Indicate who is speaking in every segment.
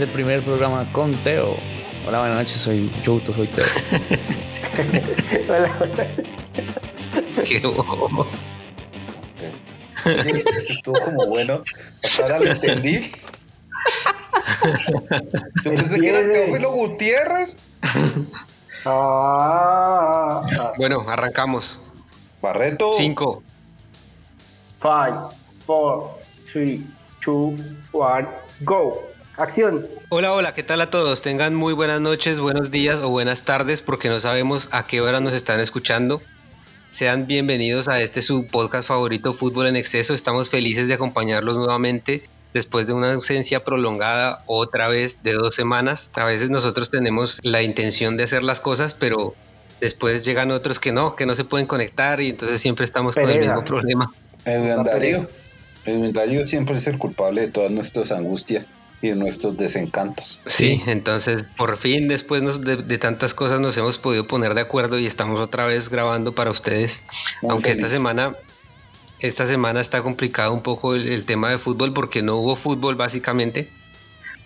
Speaker 1: es el primer programa con Teo. Hola, buenas noches, soy Youto, soy Teo.
Speaker 2: Hola, hola.
Speaker 3: Qué bobo.
Speaker 4: Eso estuvo como bueno. Hasta ahora lo entendí. Yo pensé que era. Teófilo Gutiérrez.
Speaker 2: Ah, ah.
Speaker 3: Bueno, arrancamos.
Speaker 4: Barreto.
Speaker 3: Cinco.
Speaker 2: Five, four, three, two, one, go. Acción.
Speaker 3: Hola, hola, ¿qué tal a todos? Tengan muy buenas noches, buenos días o buenas tardes porque no sabemos a qué hora nos están escuchando. Sean bienvenidos a este su podcast favorito Fútbol en Exceso. Estamos felices de acompañarlos nuevamente después de una ausencia prolongada otra vez de dos semanas. A veces nosotros tenemos la intención de hacer las cosas, pero después llegan otros que no, que no se pueden conectar y entonces siempre estamos con el mismo problema.
Speaker 4: Darío. Edwin Darío siempre es el culpable de todas nuestras angustias y de nuestros desencantos.
Speaker 3: Sí, entonces por fin después nos- de, de tantas cosas nos hemos podido poner de acuerdo y estamos otra vez grabando para ustedes.
Speaker 4: Muy
Speaker 3: Aunque esta semana, esta semana está complicado un poco el, el tema de fútbol porque no hubo fútbol básicamente.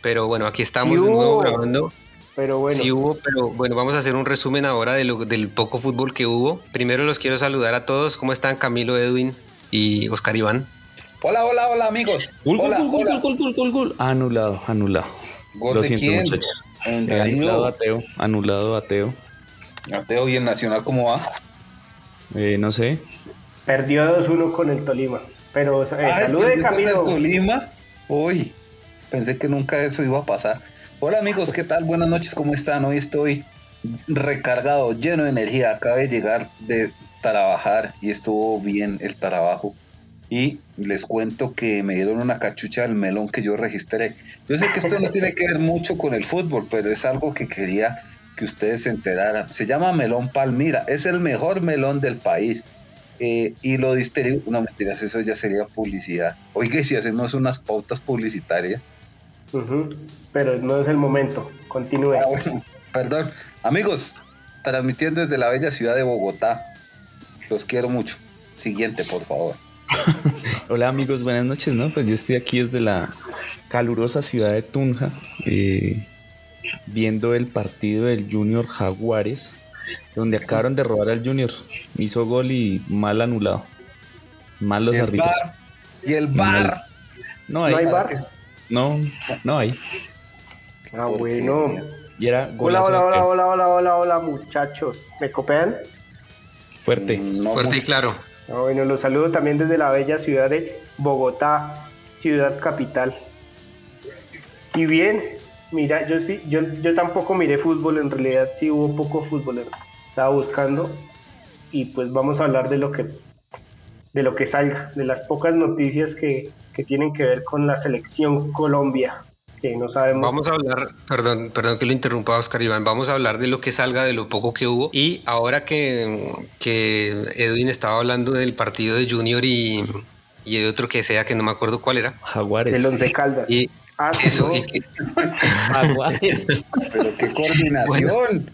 Speaker 3: Pero bueno, aquí estamos de nuevo grabando.
Speaker 2: Pero bueno,
Speaker 3: Sí hubo, pero bueno, vamos a hacer un resumen ahora de lo, del poco fútbol que hubo. Primero los quiero saludar a todos. ¿Cómo están Camilo, Edwin y Oscar Iván?
Speaker 4: Hola, hola, hola, amigos.
Speaker 1: Gol, gol,
Speaker 4: Hola,
Speaker 1: gol, gol,
Speaker 4: hola.
Speaker 1: gol, gol, gol, gol. Anulado, anulado.
Speaker 4: ¿Gol
Speaker 1: Lo
Speaker 4: de
Speaker 1: siento,
Speaker 4: quién?
Speaker 1: muchachos. Eh, anulado ateo, anulado ateo.
Speaker 4: Mateo y el Nacional, ¿cómo va?
Speaker 1: Eh, no sé.
Speaker 2: perdió 2-1 con el Tolima. Pero eh,
Speaker 4: Ay, perdió contra
Speaker 2: Camilo.
Speaker 4: el Tolima. Uy, pensé que nunca eso iba a pasar. Hola amigos, ¿qué tal? Buenas noches, ¿cómo están? Hoy estoy recargado, lleno de energía. Acabo de llegar de trabajar y estuvo bien el trabajo. Y les cuento que me dieron una cachucha del melón que yo registré. Yo sé que esto no tiene que ver mucho con el fútbol, pero es algo que quería que ustedes se enteraran. Se llama melón Palmira, es el mejor melón del país. Eh, y lo distribuye. No mentiras, eso ya sería publicidad. Oiga, si hacemos unas pautas publicitarias.
Speaker 2: Pero no es el momento. Continúe.
Speaker 4: Ah, bueno, perdón. Amigos, transmitiendo desde la bella ciudad de Bogotá. Los quiero mucho. Siguiente, por favor.
Speaker 1: Hola amigos, buenas noches, ¿no? Pues yo estoy aquí desde la calurosa ciudad de Tunja, eh, viendo el partido del Junior Jaguares, donde acabaron de robar al Junior. Hizo gol y mal anulado. Mal los
Speaker 4: y el
Speaker 1: árbitros.
Speaker 4: bar. Y el bar.
Speaker 1: No hay,
Speaker 2: No hay
Speaker 4: Para
Speaker 2: bar.
Speaker 4: que-
Speaker 1: no, no hay.
Speaker 2: Ah, bueno.
Speaker 1: Y era
Speaker 2: Hola, hola, hola, hola, hola, hola, hola, muchachos. ¿Me copian?
Speaker 1: Fuerte.
Speaker 4: No
Speaker 3: Fuerte y claro.
Speaker 2: Ah, bueno, los saludo también desde la bella ciudad de Bogotá, ciudad capital. Y bien, mira, yo sí, yo, yo tampoco miré fútbol, en realidad sí hubo poco fútbol, estaba buscando y pues vamos a hablar de lo que de lo que salga, de las pocas noticias que, que tienen que ver con la selección Colombia, que no sabemos.
Speaker 3: Vamos a hablar, perdón, perdón que lo interrumpa Oscar Iván, vamos a hablar de lo que salga, de lo poco que hubo. Y ahora que, que Edwin estaba hablando del partido de Junior y, y de otro que sea, que no me acuerdo cuál era.
Speaker 1: Jaguares.
Speaker 2: del Once Caldas.
Speaker 3: Y
Speaker 2: Ah,
Speaker 3: eso,
Speaker 2: no.
Speaker 3: y que-
Speaker 1: Jaguares.
Speaker 4: Pero qué coordinación.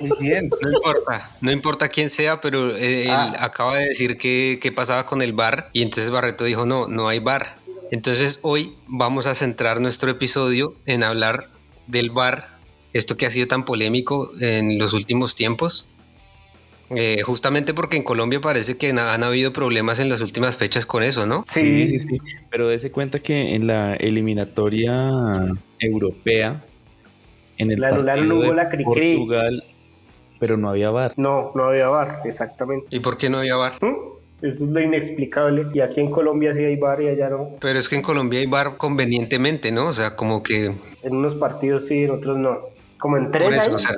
Speaker 4: Muy bien.
Speaker 3: no importa, no importa quién sea, pero eh, él
Speaker 2: Ah.
Speaker 3: acaba de decir que, que pasaba con el bar y entonces Barreto dijo, no, no hay bar. Entonces hoy vamos a centrar nuestro episodio en hablar del bar, esto que ha sido tan polémico en los últimos tiempos. Eh, justamente porque en Colombia parece que han habido problemas en las últimas fechas con eso, ¿no?
Speaker 1: Sí, sí, sí. Pero dése cuenta que en la eliminatoria europea, en el
Speaker 2: anularon
Speaker 1: partido de
Speaker 2: gol a Cricri.
Speaker 1: Portugal, pero no había VAR.
Speaker 2: No, no había bar, exactamente.
Speaker 3: ¿Y por qué no había bar?
Speaker 2: ¿Mm? Eso es lo inexplicable. Y aquí en Colombia sí hay bar y allá no.
Speaker 3: Pero es que en Colombia hay bar convenientemente, ¿no? O sea, como que
Speaker 2: En unos partidos sí, en otros no. Como en tres
Speaker 3: por eso, o sea,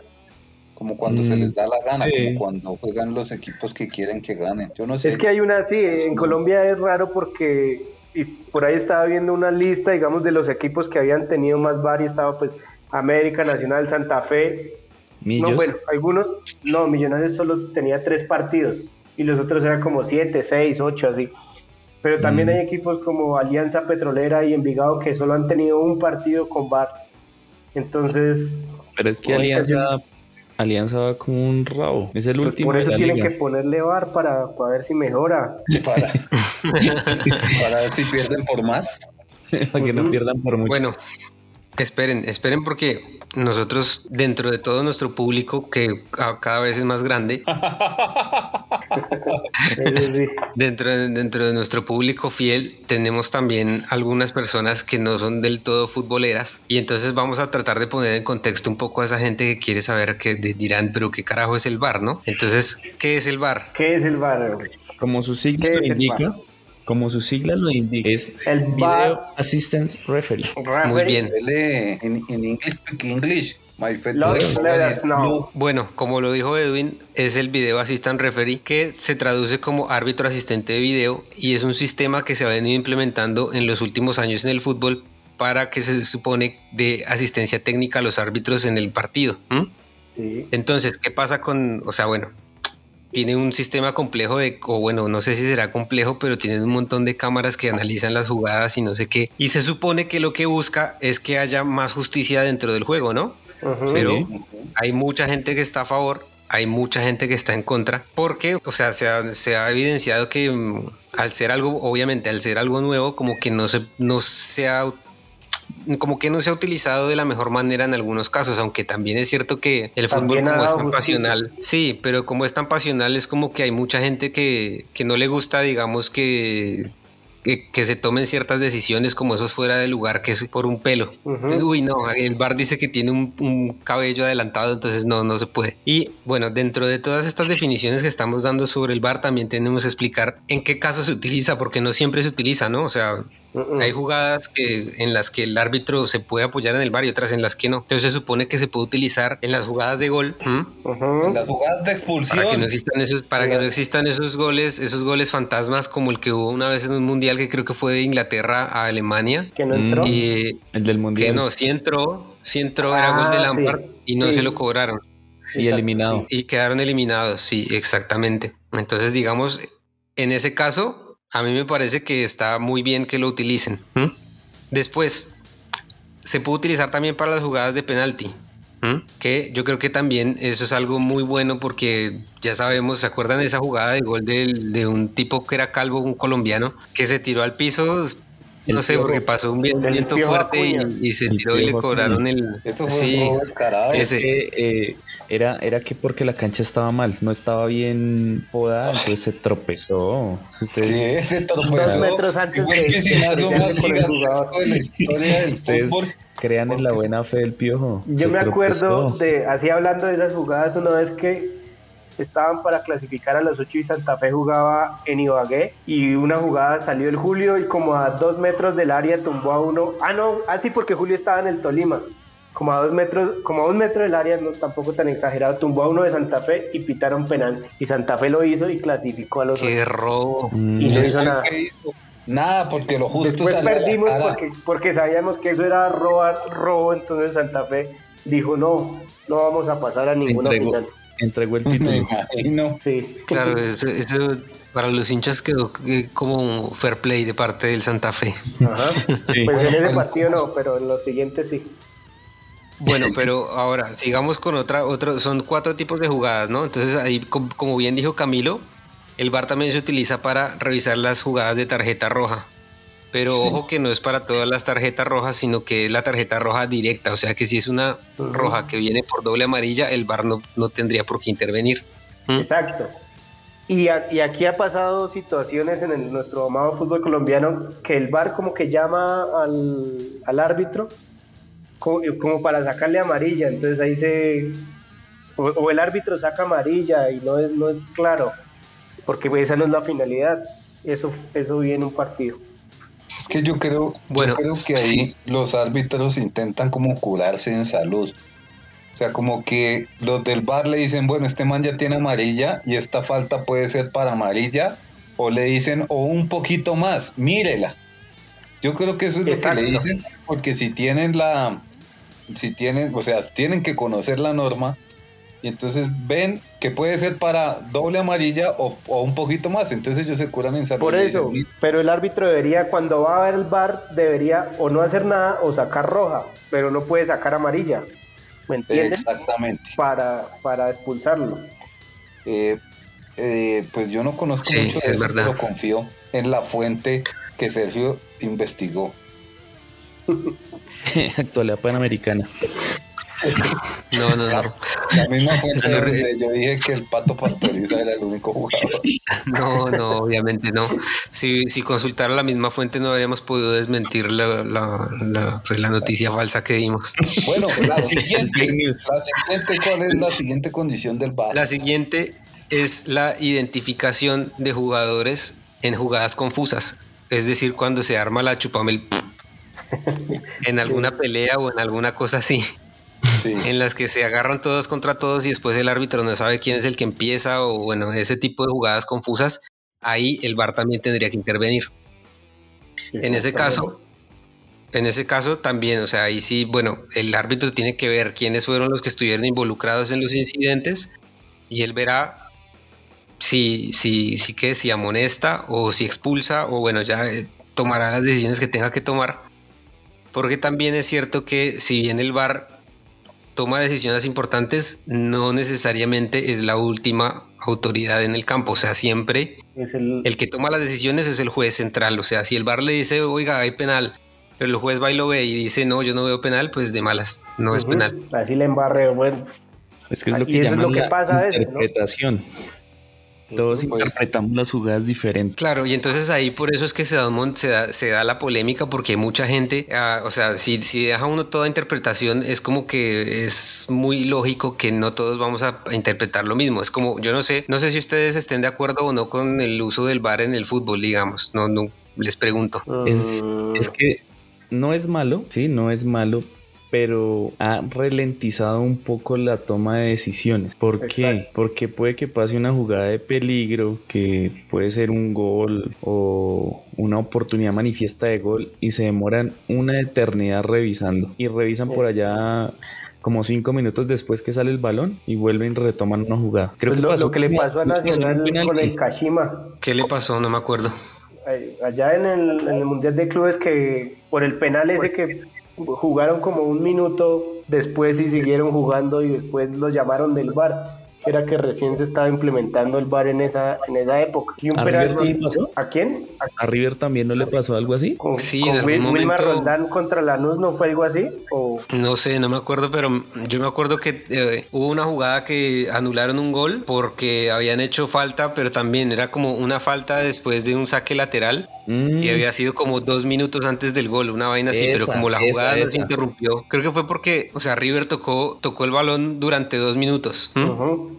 Speaker 4: Como cuando
Speaker 1: Mm,
Speaker 4: se les da la gana,
Speaker 1: sí.
Speaker 4: como cuando juegan los equipos que quieren que ganen. Yo no sé.
Speaker 2: Es que hay una sí, en
Speaker 4: Sí.
Speaker 2: Colombia es raro porque y por ahí estaba viendo una lista, digamos, de los equipos que habían tenido más bar y estaba pues América, Nacional, Santa Fe.
Speaker 1: Millos.
Speaker 2: No, bueno, algunos, no, Millonarios solo tenía tres partidos y los otros eran como siete, seis, ocho, así. Pero también
Speaker 1: Mm.
Speaker 2: hay equipos como Alianza Petrolera y Envigado que solo han tenido un partido con bar. Entonces,
Speaker 1: Pero es que Alianza, Alianza va como un rabo. Es el
Speaker 2: pues
Speaker 1: último
Speaker 2: por eso
Speaker 1: de la
Speaker 2: tienen
Speaker 1: liga.
Speaker 2: que ponerle bar para, para ver si mejora.
Speaker 4: Para, para ver si pierden por más.
Speaker 1: para que no pierdan por mucho.
Speaker 3: bueno, Esperen, esperen porque nosotros dentro de todo nuestro público que cada vez es más grande, dentro, de, dentro de nuestro público fiel tenemos también algunas personas que no son del todo futboleras y entonces vamos a tratar de poner en contexto un poco a esa gente que quiere saber que dirán, pero qué carajo es el bar, ¿no? Entonces, ¿qué es el bar?
Speaker 2: ¿Qué es el bar?
Speaker 1: Como su sigla lo indica, como su sigla lo indica, es el Video Assistance Referee.
Speaker 3: Muy bien.
Speaker 4: En, en My
Speaker 3: no. Bueno, como lo dijo Edwin, es el Video Assistant Referee que se traduce como árbitro asistente de video y es un sistema que se ha venido implementando en los últimos años en el fútbol para que se supone de asistencia técnica a los árbitros en el partido. Sí. Entonces, ¿qué pasa con, o sea, bueno, tiene un sistema complejo de, o bueno, no sé si será complejo, pero tiene un montón de cámaras que analizan las jugadas y no sé qué. Y se supone que lo que busca es que haya más justicia dentro del juego, ¿no? Pero hay mucha gente que está a favor, hay mucha gente que está en contra, porque, o sea, se ha, se ha evidenciado que mm, al ser algo, obviamente, al ser algo nuevo, como que no se, no se ha como que no se ha utilizado de la mejor manera en algunos casos, aunque también es cierto que el fútbol como es tan pasional, sí, pero como es tan pasional es como que hay mucha gente que, que no le gusta, digamos, que que, se tomen ciertas decisiones como esos fuera de lugar que es por un pelo. uy, no, el bar dice que tiene un, cabello adelantado, entonces no, no se puede. Y bueno, dentro de todas estas definiciones que estamos dando sobre el bar, también tenemos que explicar en qué caso se utiliza, porque no siempre se utiliza, ¿no? O sea, hay jugadas que, en las que el árbitro se puede apoyar en el bar y otras en las que no. Entonces se supone que se puede utilizar en las jugadas de gol.
Speaker 4: En las jugadas de expulsión.
Speaker 3: Para que no existan esos, para que no existan esos goles, esos goles fantasmas como el que hubo una vez en un mundial que creo que fue de Inglaterra a Alemania.
Speaker 2: Que no entró.
Speaker 3: Y,
Speaker 1: el del mundial.
Speaker 3: Que no, sí entró, sí entró, era gol de ah, Lampard y no se lo cobraron.
Speaker 1: Y eliminado.
Speaker 3: Y quedaron eliminados, sí, exactamente. Entonces, digamos, en ese caso, a mí me parece que está muy bien que lo utilicen. Después, se puede utilizar también para las jugadas de penalti. Que yo creo que también eso es algo muy bueno porque ya sabemos, ¿se acuerdan de esa jugada de gol de, de un tipo que era calvo, un colombiano, que se tiró al piso no sé, porque pasó un viento fuerte y, se tiró y le cobraron el.
Speaker 4: Eso fue sí, descarado.
Speaker 1: Ese, eh, era, era que porque la cancha estaba mal, no estaba bien podada, entonces se tropezó.
Speaker 4: sí, se tropezó. Dos metros antes de la historia del fútbol.
Speaker 1: Crean en la buena fe del piojo.
Speaker 2: Yo me acuerdo de, así hablando de esas jugadas, una vez que estaban para clasificar a los ocho y Santa Fe jugaba en Ibagué y una jugada salió el Julio y como a dos metros del área tumbó a uno. Ah, no, así ah, porque Julio estaba en el Tolima. Como a dos metros, como a un metro del área, no tampoco tan exagerado, tumbó a uno de Santa Fe y pitaron penal. Y Santa Fe lo hizo y clasificó a los
Speaker 3: ¡Qué robo!
Speaker 2: Y no hizo nada.
Speaker 4: Nada, porque lo justo
Speaker 2: Después perdimos porque, porque sabíamos que eso era robar, robo, entonces Santa Fe dijo no, no vamos a pasar a ninguna final
Speaker 1: entregó el título.
Speaker 2: no. Sí.
Speaker 3: Claro, eso, para los hinchas quedó eh, como fair play de parte del Santa Fe.
Speaker 2: Ajá. Pues en ese partido no, pero en los siguientes sí.
Speaker 3: Bueno, pero ahora sigamos con otra, otro, son cuatro tipos de jugadas, ¿no? Entonces ahí, como bien dijo Camilo, el VAR también se utiliza para revisar las jugadas de tarjeta roja. Pero ojo que no es para todas las tarjetas rojas, sino que es la tarjeta roja directa. O sea que si es una roja que viene por doble amarilla, el VAR no, no tendría por qué intervenir.
Speaker 2: ¿Mm? Exacto. Y, aquí ha pasado situaciones en nuestro amado fútbol colombiano que el VAR como que llama al, árbitro como, para sacarle amarilla. Entonces ahí se... O, el árbitro saca amarilla y no es, no es claro, porque esa no es la finalidad. Eso, eso viene un partido.
Speaker 4: Es que yo creo, bueno, creo que ahí los árbitros intentan como curarse en salud. O sea, como que los del bar le dicen, bueno, este man ya tiene amarilla y esta falta puede ser para amarilla. O le dicen, o un poquito más, mírela. Yo creo que eso es lo que le dicen, porque si tienen la, si tienen, o sea, tienen que conocer la norma y entonces ven que puede ser para doble amarilla o, un poquito más, entonces ellos se curan en salud.
Speaker 2: Por eso, pero el árbitro debería, cuando va a ver el bar, debería o no hacer nada o sacar roja, pero no puede sacar amarilla, ¿me entiendes?
Speaker 4: Exactamente.
Speaker 2: Para, para expulsarlo.
Speaker 4: Eh, eh, pues yo no conozco mucho de eso, pero confío en la fuente que Sergio investigó.
Speaker 1: Actualidad panamericana.
Speaker 3: No, no, no.
Speaker 4: La misma fuente donde yo dije que el Pato Pastoriza era el único jugador.
Speaker 3: No, no, obviamente no. Si, si consultara la misma fuente no habríamos podido desmentir la, la, la, pues, la noticia falsa que dimos.
Speaker 4: Bueno, la siguiente, la siguiente, ¿cuál es la siguiente condición del VAR?
Speaker 3: La siguiente es la identificación de jugadores en jugadas confusas. Es decir, cuando se arma la chupamel en alguna pelea o en alguna cosa así. En las que se agarran todos contra todos y después el árbitro no sabe quién es el que empieza o bueno, ese tipo de jugadas confusas, ahí el VAR también tendría que intervenir. en ese caso, en ese caso también, o sea, ahí sí, bueno, el árbitro tiene que ver quiénes fueron los que estuvieron involucrados en los incidentes y él verá si, si, si que si amonesta o si expulsa o bueno, ya eh, tomará las decisiones que tenga que tomar. Porque también es cierto que si bien el VAR toma decisiones importantes, no necesariamente es la última autoridad en el campo. O sea, siempre el... que toma las decisiones es el juez central. O sea, si el bar le dice, oiga, hay penal, pero el juez va y lo ve y dice, no, yo no veo penal, pues de malas, no es penal.
Speaker 2: Así le embarre, bueno.
Speaker 1: Es que es lo que llaman la pasa interpretación. Todos pues, interpretamos las jugadas diferentes.
Speaker 3: Claro, y entonces ahí por eso es que se da, se da, la polémica, porque mucha gente, ah, o sea, si, si deja uno toda interpretación, es como que es muy lógico que no todos vamos a, interpretar lo mismo. Es como, yo no sé, no sé si ustedes estén de acuerdo o no con el uso del bar en el fútbol, digamos. No, no les pregunto.
Speaker 1: Es, es que no es malo, sí, no es malo, pero ha ralentizado un poco la toma de decisiones. ¿Por qué? Porque puede que pase una jugada de peligro, que puede ser un gol o una oportunidad manifiesta de gol y se demoran una eternidad revisando y revisan por allá como cinco minutos después que sale el balón y vuelven y retoman una jugada.
Speaker 2: Creo pues que lo, que le pasó a Nacional con el Kashima.
Speaker 3: ¿Qué le pasó? No me acuerdo.
Speaker 2: Allá en el, en el Mundial de Clubes que por el penal ese que jugaron como un minuto después y siguieron jugando y después los llamaron del bar. Era que recién se estaba implementando el bar en esa, en esa época.
Speaker 1: ¿Y un ¿A, River pasó?
Speaker 2: ¿A quién?
Speaker 1: ¿A, River también no le pasó algo así?
Speaker 3: Con, sí,
Speaker 2: con en Wilmar Roldán contra Lanús no fue algo así. ¿O?
Speaker 3: No sé, no me acuerdo, pero yo me acuerdo que eh, hubo una jugada que anularon un gol porque habían hecho falta, pero también era como una falta después de un saque lateral y mm. había sido como dos minutos antes del gol, una vaina así, pero como la jugada no se interrumpió, creo que fue porque, o sea, River tocó, tocó el balón durante dos minutos,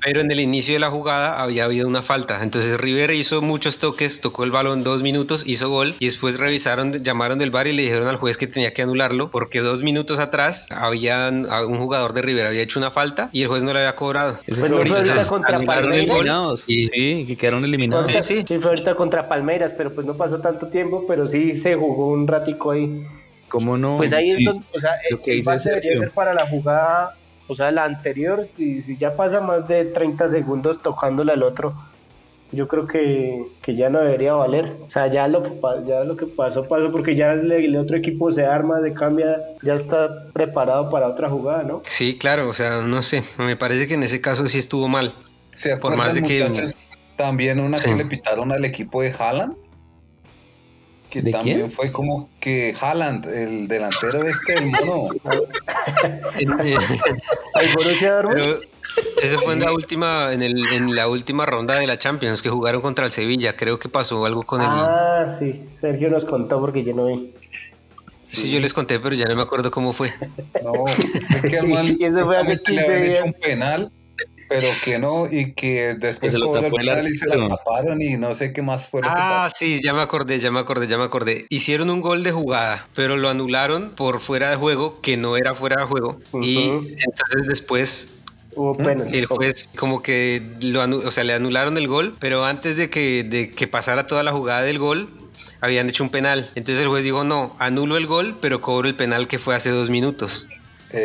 Speaker 3: pero en el inicio de la jugada había habido una falta, entonces River hizo muchos toques, tocó el balón dos minutos, hizo gol y después revisaron, llamaron del bar y le dijeron al juez que tenía que anularlo porque dos minutos atrás habían un jugador de River había hecho una falta y el juez no le había cobrado.
Speaker 2: entonces, contra
Speaker 1: Palmeiras. Sí, sí, que quedaron eliminados.
Speaker 2: Sí, sí. fue ahorita contra Palmeiras, pero pues no pasó tanto tiempo, pero sí se jugó un ratico ahí.
Speaker 1: ¿Cómo no?
Speaker 2: Pues ahí es donde, o sea, el, que base debería ser para la jugada, o sea, la anterior, si, si ya pasa más de 30 segundos tocándole al otro, yo creo que, que, ya no debería valer. O sea, ya lo que, ya lo que pasó, pasó, porque ya el, otro equipo se arma, se cambia, ya está preparado para otra jugada, ¿no?
Speaker 3: Sí, claro, o sea, no sé, me parece que en ese caso sí estuvo mal.
Speaker 4: ¿Se Por más de que... También una que le pitaron al equipo de Haaland que también fue como que Haaland, el delantero este, el mono.
Speaker 3: Pero ese fue en la última, en, el, en la última ronda de la Champions que jugaron contra el Sevilla. Creo que pasó algo con
Speaker 2: él. Ah, sí. Sergio nos contó porque yo no vi.
Speaker 3: Sí. yo les conté, pero ya no me acuerdo cómo fue.
Speaker 4: No, fue que al man le habían hecho un penal pero que no, y que después cobró el penal y se la taparon y no sé qué más fue lo
Speaker 3: ah, que pasó. sí, ya me acordé, ya me acordé, ya me acordé. Hicieron un gol de jugada, pero lo anularon por fuera de juego, que no era fuera de juego. Y entonces después
Speaker 2: Hubo
Speaker 3: El juez como que lo o sea, le anularon el gol, pero antes de que, de que pasara toda la jugada del gol, habían hecho un penal. Entonces el juez dijo, no, anulo el gol, pero cobro el penal que fue hace dos minutos.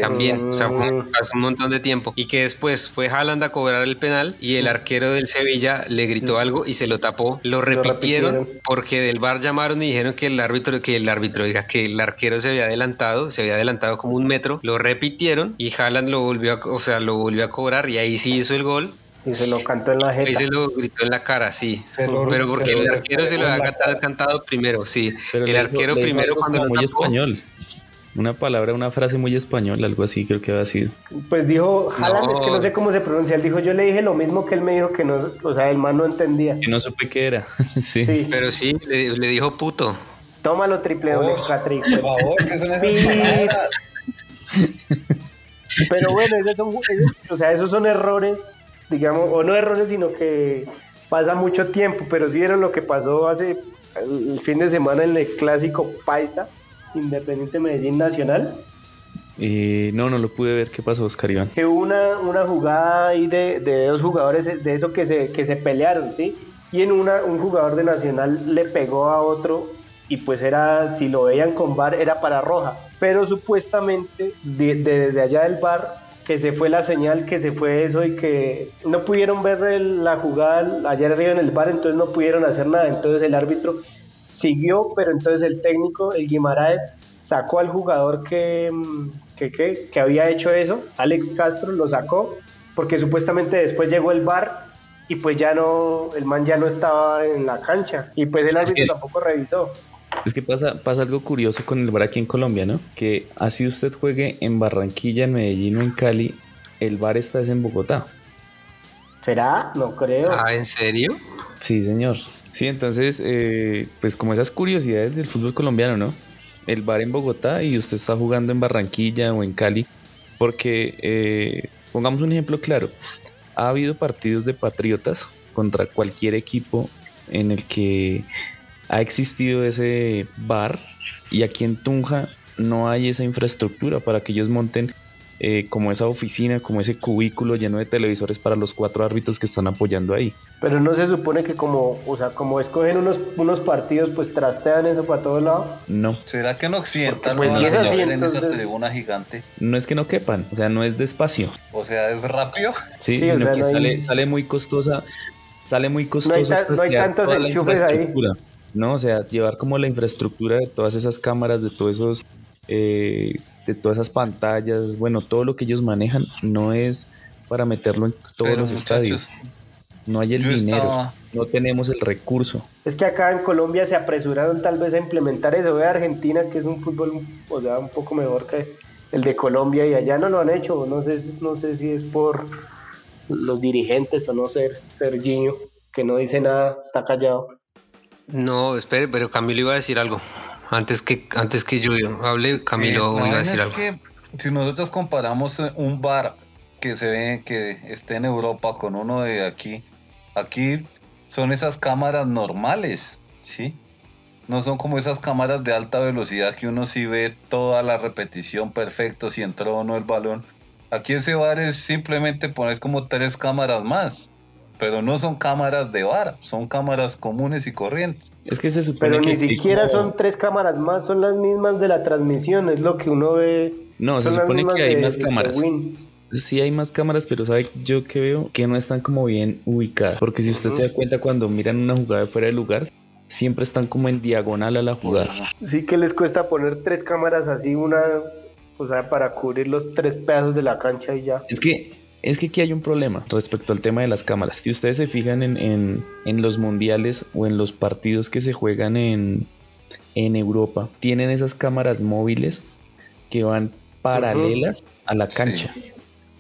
Speaker 3: También, o sea, pasó un montón de tiempo. Y que después fue Haaland a cobrar el penal y el arquero del Sevilla le gritó algo y se lo tapó. Lo repitieron, porque del bar llamaron y dijeron que el árbitro, que el árbitro, diga, que el arquero se había adelantado, se había adelantado como un metro. Lo repitieron y Haaland lo volvió a, o sea, lo volvió a cobrar y ahí sí hizo el gol.
Speaker 2: Y se lo cantó en la jeta.
Speaker 3: Ahí se lo gritó en la cara, sí. pero porque el arquero se lo había cantado, primero, sí. el arquero primero cuando lo
Speaker 1: muy español. Una palabra, una frase muy española, algo así creo que había sido.
Speaker 2: Pues dijo, Haaland,
Speaker 3: No.
Speaker 2: es que no sé cómo se pronuncia, él dijo, yo le dije lo mismo que él me dijo que no, o sea, el man no entendía.
Speaker 1: Que no supe qué era. sí.
Speaker 2: Sí,
Speaker 3: Pero sí, le, le dijo puto.
Speaker 2: tómalo triple doble.
Speaker 4: Por favor, ¿qué son esas palabras?
Speaker 2: Pero bueno, esos son, esos- o sea, esos son errores, digamos, o no errores, sino que pasa mucho tiempo, pero sí vieron lo que pasó hace el fin de semana en el clásico Paisa, Independiente Medellín Nacional,
Speaker 1: Eh, no, no lo pude ver. ¿Qué pasó, Oscar Iván?
Speaker 2: que hubo una, una jugada ahí de, de dos jugadores de eso que se, que se pelearon, ¿sí? Y en una, un jugador de Nacional le pegó a otro y pues era, si lo veían con VAR, era para roja. Pero supuestamente de- de- desde allá del VAR, que se fue la señal, que se fue eso y que no pudieron ver el- la jugada ayer arriba en el VAR, entonces no pudieron hacer nada. Entonces el árbitro siguió, pero entonces el técnico, el Guimaraes, sacó al jugador que, mm, que, que- que había hecho eso, Alex Castro lo sacó, porque supuestamente después llegó el VAR y pues ya no, el man ya no estaba en la cancha y pues el árbitro
Speaker 1: que-
Speaker 2: tampoco revisó.
Speaker 1: Es que pasa, pasa algo curioso con el bar aquí en Colombia, ¿no? Que así usted juegue en Barranquilla, en Medellín o en Cali, el bar está es en Bogotá.
Speaker 2: ¿Será? No creo.
Speaker 3: Ah, ¿en serio?
Speaker 1: Sí, señor. Sí, entonces, eh, pues como esas curiosidades del fútbol colombiano, ¿no? El bar en Bogotá y usted está jugando en Barranquilla o en Cali, porque, eh, pongamos un ejemplo claro, ha habido partidos de Patriotas contra cualquier equipo en el que ha existido ese bar y aquí en Tunja no hay esa infraestructura para que ellos monten eh, como esa oficina, como ese cubículo lleno de televisores para los cuatro árbitros que están apoyando ahí.
Speaker 2: Pero no se supone que como, o sea, como escogen unos, unos partidos, pues trastean eso para todos lados.
Speaker 1: No,
Speaker 4: ¿Será que en Occidental
Speaker 2: Porque,
Speaker 4: no
Speaker 2: pues,
Speaker 4: van a
Speaker 2: así,
Speaker 4: en esa tribuna gigante?
Speaker 1: no es que no quepan, o sea, no es despacio,
Speaker 4: O sea, es rápido.
Speaker 1: ¿sí?
Speaker 2: Sí, o
Speaker 1: sino
Speaker 2: sea,
Speaker 1: que
Speaker 2: no hay-
Speaker 1: sale, sale muy costosa, sale muy costoso
Speaker 2: no hay tantos
Speaker 1: toda la
Speaker 2: enchufes ahí.
Speaker 1: infraestructura, ¿no? O sea, llevar como la infraestructura de todas esas cámaras, de todos esos, eh, de todas esas pantallas, bueno, todo lo que ellos manejan no es para meterlo en todos
Speaker 4: Pero
Speaker 1: los estadios. No hay el dinero,
Speaker 4: estaba...
Speaker 1: no tenemos el recurso.
Speaker 2: Es que acá en Colombia se apresuraron tal vez a implementar eso. Ve Argentina, que es un fútbol o sea, un poco mejor que el de Colombia, y allá no lo han hecho. No sé, no sé si es por los dirigentes o no ser Serginho, que no dice nada, está callado.
Speaker 3: No, espere, pero Camilo iba a decir algo. Antes que, antes que yo hable, Camilo
Speaker 4: Eh,
Speaker 3: iba a decir
Speaker 4: es
Speaker 3: algo.
Speaker 4: que si nosotros comparamos eh, un bar que se ve que esté en Europa con uno de aquí, aquí son esas cámaras normales, ¿sí? No son como esas cámaras de alta velocidad que uno sí ve toda la repetición perfecto, si entró o no el balón. Aquí ese bar es simplemente poner como tres cámaras más, pero no son cámaras de bar, son cámaras comunes y corrientes.
Speaker 1: Es que se supone
Speaker 2: Pero
Speaker 1: que
Speaker 2: ni siquiera
Speaker 1: como-
Speaker 2: son tres cámaras más, son las mismas de la transmisión, es lo que uno ve.
Speaker 1: No, se supone que hay
Speaker 2: de-
Speaker 1: más
Speaker 2: de
Speaker 1: cámaras. Sí hay más cámaras, pero sabe yo que veo que no están como bien ubicadas. Porque si usted se da cuenta cuando miran una jugada de fuera de lugar, siempre están como en diagonal a la jugada.
Speaker 2: Sí que les cuesta poner tres cámaras así, una, o sea, para cubrir los tres pedazos de la cancha y ya.
Speaker 1: Es que, es que aquí hay un problema respecto al tema de las cámaras. Si ustedes se fijan en, en- en los mundiales o en los partidos que se juegan en, en Europa, tienen esas cámaras móviles que van paralelas a la cancha.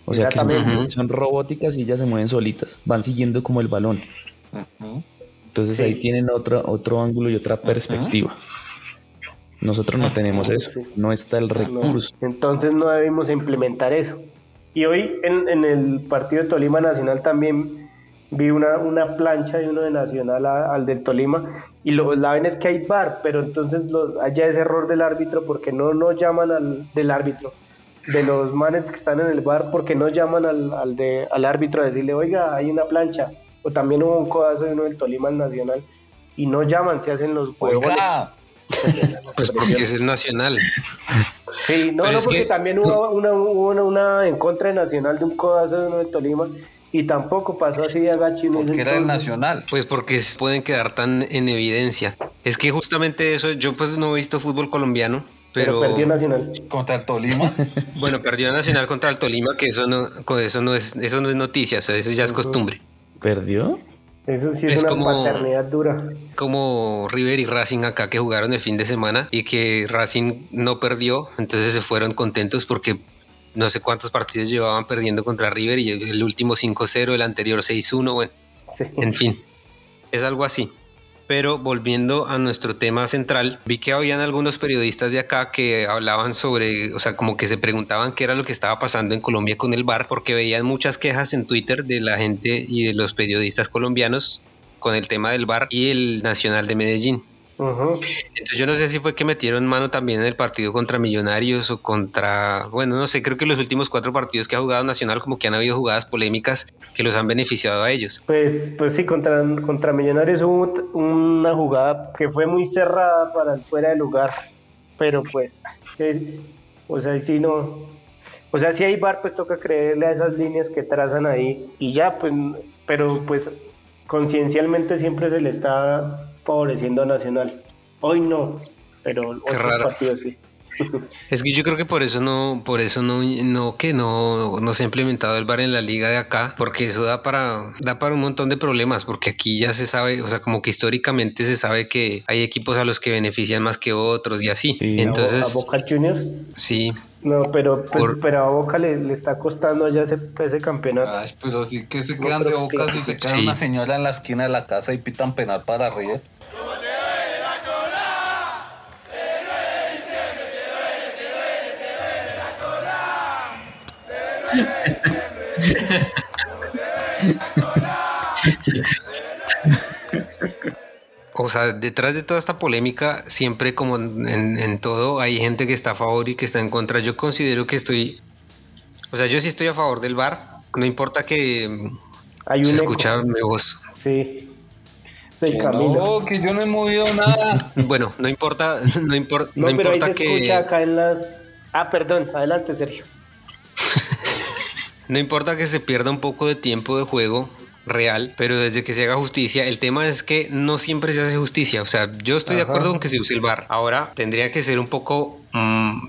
Speaker 1: O sea que son, robóticas y ellas se mueven solitas, van siguiendo como el balón. Entonces
Speaker 2: Sí.
Speaker 1: ahí tienen otro, otro ángulo y otra perspectiva. Nosotros no tenemos eso, no está el recurso.
Speaker 2: Entonces no debimos implementar eso. Y hoy en, en el partido de Tolima Nacional también vi una, una plancha de uno de Nacional a- al del Tolima y lo, la ven es que hay bar, pero entonces los, allá es error del árbitro porque no, no llaman al del árbitro, de los manes que están en el bar porque no llaman al, al, de, al árbitro a decirle, oiga, hay una plancha. O también hubo un codazo de uno del Tolima al Nacional y no llaman, se hacen los huevones.
Speaker 4: Oiga,
Speaker 3: Pues porque es el nacional.
Speaker 2: Sí, no,
Speaker 3: Pero
Speaker 2: no, porque
Speaker 3: que-
Speaker 2: también hubo una, una, una en contra de Nacional de un codazo de uno de Tolima y tampoco pasó así de agacho.
Speaker 4: porque era el nacional.
Speaker 3: Pues porque pueden quedar tan en evidencia. Es que justamente eso, yo pues no he visto fútbol colombiano,
Speaker 2: Pero,
Speaker 3: pero,
Speaker 2: perdió Nacional.
Speaker 4: Contra el Tolima.
Speaker 3: bueno, perdió Nacional contra el Tolima, que eso no, con eso no es, eso no es noticia, o sea, eso ya es costumbre.
Speaker 1: ¿Perdió?
Speaker 2: Eso sí es, una paternidad dura.
Speaker 3: Como River y Racing acá que jugaron el fin de semana y que Racing no perdió, entonces se fueron contentos porque no sé cuántos partidos llevaban perdiendo contra River y el último 5-0, el anterior 6-1, bueno, en fin, es algo así. Pero volviendo a nuestro tema central, vi que habían algunos periodistas de acá que hablaban sobre, o sea, como que se preguntaban qué era lo que estaba pasando en Colombia con el bar, porque veían muchas quejas en Twitter de la gente y de los periodistas colombianos con el tema del bar y el Nacional de Medellín. Entonces yo no sé si fue que metieron mano también en el partido contra Millonarios o contra, bueno, no sé, creo que los últimos cuatro partidos que ha jugado Nacional como que han habido jugadas polémicas que los han beneficiado a ellos.
Speaker 2: Pues, pues sí, contra, contra Millonarios hubo una jugada que fue muy cerrada para el fuera de lugar, pero pues, eh, o sea, si no, o sea, si hay bar, pues toca creerle a esas líneas que trazan ahí y ya, pues, pero pues conciencialmente siempre se le está favoreciendo a Nacional. Hoy no, pero partidos sí.
Speaker 3: Es que yo creo que por eso no, por eso no, no que no, no se ha implementado el bar en la liga de acá, porque eso da para, da para un montón de problemas, porque aquí ya se sabe, o sea, como que históricamente se sabe que hay equipos a los que benefician más que otros y así. Entonces,
Speaker 2: ¿A Boca Juniors?
Speaker 3: Sí.
Speaker 2: No, pero, pues, pero, a Boca le, está costando ya ese, ese campeonato.
Speaker 4: Ay, pero sí que se quedan de Boca si se queda una señora en la esquina de la casa y pitan penal para River.
Speaker 3: O sea, detrás de toda esta polémica, siempre como en, todo, hay gente que está a favor y que está en contra. Yo considero que estoy, o sea, yo sí estoy a favor del bar. No importa que
Speaker 2: hay un se
Speaker 3: escucha mi voz.
Speaker 2: Sí.
Speaker 4: no, que yo no he movido nada.
Speaker 3: bueno, no importa, no, importa no,
Speaker 2: pero
Speaker 3: importa
Speaker 2: ahí se Escucha acá en las... Ah, perdón, adelante, Sergio.
Speaker 3: No importa que se pierda un poco de tiempo de juego real, pero desde que se haga justicia, el tema es que no siempre se hace justicia. O sea, yo estoy de acuerdo con que se use el bar. Ahora tendría que ser un poco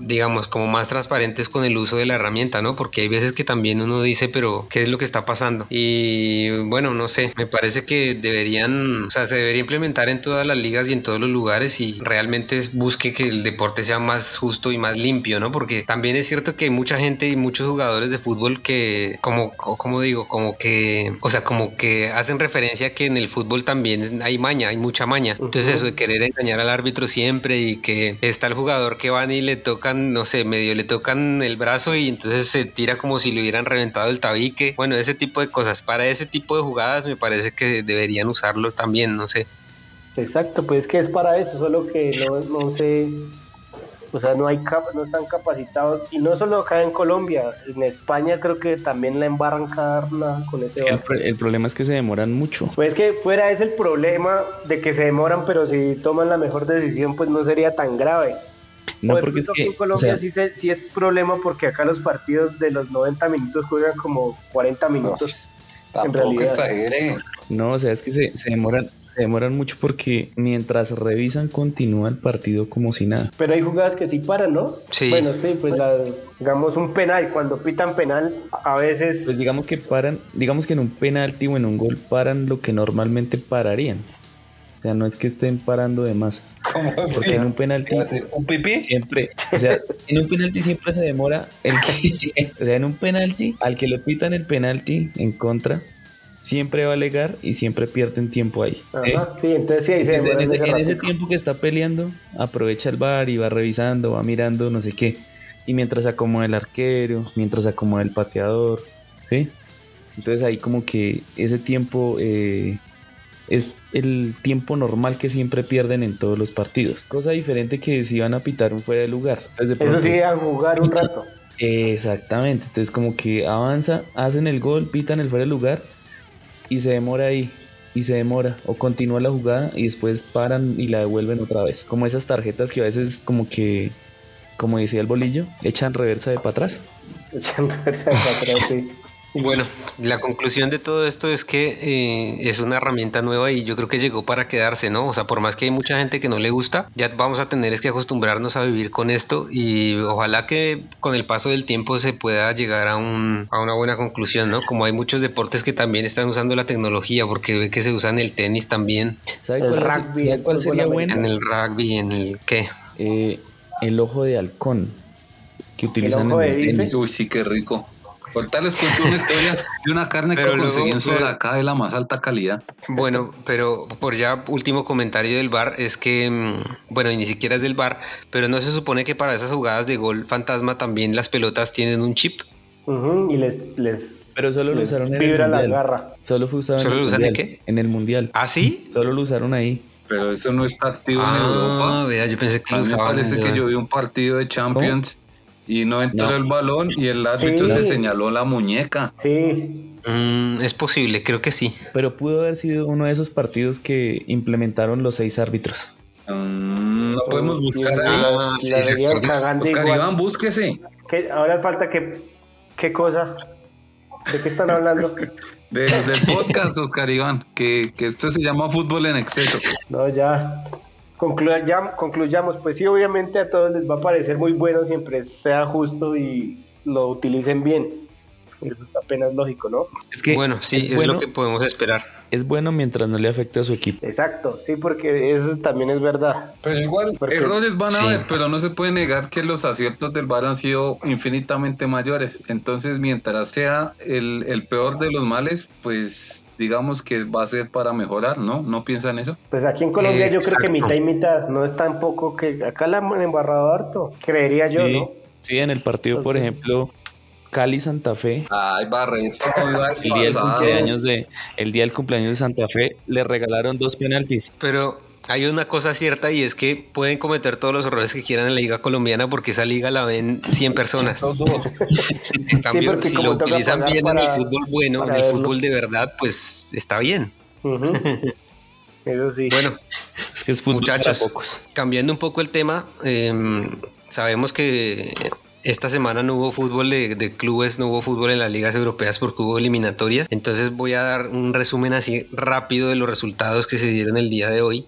Speaker 3: digamos, como más transparentes con el uso de la herramienta, ¿no? Porque hay veces que también uno dice, pero ¿qué es lo que está pasando? Y bueno, no sé, me parece que deberían, o sea, se debería implementar en todas las ligas y en todos los lugares y realmente busque que el deporte sea más justo y más limpio, ¿no? Porque también es cierto que hay mucha gente y muchos jugadores de fútbol que, como, como digo, como que, o sea, como que hacen referencia a que en el fútbol también hay maña, hay mucha maña. Entonces eso de querer engañar al árbitro siempre y que está el jugador que va y le tocan, no sé, medio le tocan el brazo y entonces se tira como si le hubieran reventado el tabique. Bueno, ese tipo de cosas. Para ese tipo de jugadas me parece que deberían usarlos también, no sé.
Speaker 2: Exacto, pues que es para eso, solo que no, no sé, o sea, no, hay no están capacitados, y no solo acá en Colombia, en España creo que también la embarran con ese...
Speaker 1: el, el, problema es que se demoran mucho.
Speaker 2: Pues que fuera es el problema de que se demoran, pero si toman la mejor decisión, pues no sería tan grave. No, porque es que, en Colombia sí, es problema porque acá los partidos de los 90 minutos juegan como 40 minutos.
Speaker 4: No, en realidad.
Speaker 1: No, o sea, es que se, demoran, se demoran mucho porque mientras revisan continúa el partido como si nada.
Speaker 2: Pero hay jugadas que sí paran, ¿no?
Speaker 3: Sí.
Speaker 2: Bueno, sí, pues digamos un penal, cuando pitan penal, a veces...
Speaker 1: Pues digamos que paran, digamos que en un penalti o en un gol paran lo que normalmente pararían. O sea, no es que estén parando de más.
Speaker 4: ¿Cómo
Speaker 1: Porque en un penalti.
Speaker 4: ¿Un pipí?
Speaker 1: Siempre. O sea, en un penalti siempre se demora. El que, o sea, en un penalti, al que le pitan el penalti en contra, siempre va a alegar y siempre pierden tiempo ahí.
Speaker 2: Ajá, ¿sí? entonces sí, ahí se demora.
Speaker 1: En, ese, en ese, tiempo que está peleando, aprovecha el bar y va revisando, va mirando, no sé qué. Y mientras acomoda el arquero, mientras acomoda el pateador, ¿sí? Entonces ahí como que ese tiempo eh, es el tiempo normal que siempre pierden en todos los partidos. Cosa diferente que si van a pitar un fuera de lugar.
Speaker 2: Eso sí, a jugar un rato.
Speaker 1: Exactamente, entonces como que avanza, hacen el gol, pitan el fuera de lugar y se demora ahí y se demora o continúa la jugada y después paran y la devuelven otra vez. Como esas tarjetas que a veces como que, como decía el bolillo, echan reversa de para atrás.
Speaker 2: Echan reversa de para atrás, sí.
Speaker 3: Bueno, la conclusión de todo esto es que eh, es una herramienta nueva y yo creo que llegó para quedarse, ¿no? O sea, por más que hay mucha gente que no le gusta, ya vamos a tener es que acostumbrarnos a vivir con esto y ojalá que con el paso del tiempo se pueda llegar a, un, a una buena conclusión, ¿no? Como hay muchos deportes que también están usando la tecnología, porque ve que se usa en el tenis también.
Speaker 1: ¿Sabe
Speaker 2: El
Speaker 1: cuál,
Speaker 2: rugby,
Speaker 1: sabe
Speaker 2: el
Speaker 1: cuál sería bueno?
Speaker 3: En el rugby, en el qué.
Speaker 1: Eh, el ojo de halcón que utilizan
Speaker 2: ojo de
Speaker 1: el tenis.
Speaker 4: Uy, sí, qué rico. Ahorita les cuento una historia de una carne
Speaker 3: Pero
Speaker 4: que
Speaker 3: luego-
Speaker 4: conseguí en Soracá de la más alta calidad.
Speaker 3: Bueno, pero por ya último comentario del bar es que, mm, bueno, y ni siquiera es del bar, pero no se supone que para esas jugadas de gol fantasma también las pelotas tienen un chip.
Speaker 2: Ujú, y les, les,
Speaker 1: Pero solo lo usaron en el
Speaker 2: vibra la
Speaker 1: mundial.
Speaker 2: garra.
Speaker 1: Solo fue usado
Speaker 3: ¿Solo
Speaker 1: en
Speaker 3: lo
Speaker 1: el
Speaker 3: usan en
Speaker 1: mundial.
Speaker 3: qué?
Speaker 1: En el mundial.
Speaker 3: ¿Ah, sí?
Speaker 1: Solo lo usaron ahí.
Speaker 4: Pero eso no está activo en
Speaker 3: Ah,
Speaker 4: Europa.
Speaker 3: vea, yo pensé que lo usaban
Speaker 4: parece que yo vi un partido de Champions y no entró
Speaker 1: No.
Speaker 4: el balón y el árbitro
Speaker 2: Sí.
Speaker 4: se señaló la muñeca.
Speaker 2: Sí,
Speaker 3: Mm, es posible, creo que sí.
Speaker 1: Pero pudo haber sido uno de esos partidos que implementaron los seis árbitros.
Speaker 4: Mm, no podemos buscar
Speaker 3: sí,
Speaker 4: Oscar
Speaker 2: igual.
Speaker 4: Iván, búsquese.
Speaker 2: ¿Qué? Ahora falta que... ¿Qué cosa? ¿De qué están hablando?
Speaker 4: De- del podcast, Oscar Iván, que, que esto se llama fútbol en exceso.
Speaker 2: No, ya. Concluyam- concluyamos. Pues sí, obviamente a todos les va a parecer muy bueno siempre sea justo y lo utilicen bien. Eso es apenas lógico, ¿no?
Speaker 1: Es que
Speaker 3: bueno, sí, es,
Speaker 1: bueno,
Speaker 3: lo que podemos esperar.
Speaker 1: Es bueno mientras no le afecte a su equipo.
Speaker 2: Exacto, sí, porque eso también es verdad.
Speaker 4: Pero igual,
Speaker 2: Porque-
Speaker 4: errores van a
Speaker 3: Sí.
Speaker 4: haber, pero no se puede negar que los aciertos del VAR han sido infinitamente mayores. Entonces, mientras sea el, el peor de los males, pues digamos que va a ser para mejorar, ¿no? ¿No piensan eso?
Speaker 2: Pues aquí en Colombia yo creo que mitad y mitad, no es tampoco que acá la han embarrado harto, creería yo,
Speaker 1: sí,
Speaker 2: ¿no?
Speaker 1: sí, en el partido, por ejemplo, Cali Santa Fe,
Speaker 4: Ay, iba el
Speaker 1: día del cumpleaños de el día del cumpleaños de Santa Fe, le regalaron dos penaltis.
Speaker 3: Pero hay una cosa cierta y es que pueden cometer todos los errores que quieran en la liga colombiana porque esa liga la ven 100 personas. En cambio, si lo utilizan bien en el fútbol bueno, en el
Speaker 2: verlo.
Speaker 3: fútbol de verdad, pues está bien.
Speaker 2: Eso sí.
Speaker 3: Bueno,
Speaker 1: Es que es fútbol
Speaker 3: Muchachos. cambiando un poco el tema, eh, sabemos que esta semana no hubo fútbol de, de clubes, no hubo fútbol en las ligas europeas porque hubo eliminatorias. Entonces voy a dar un resumen así rápido de los resultados que se dieron el día de hoy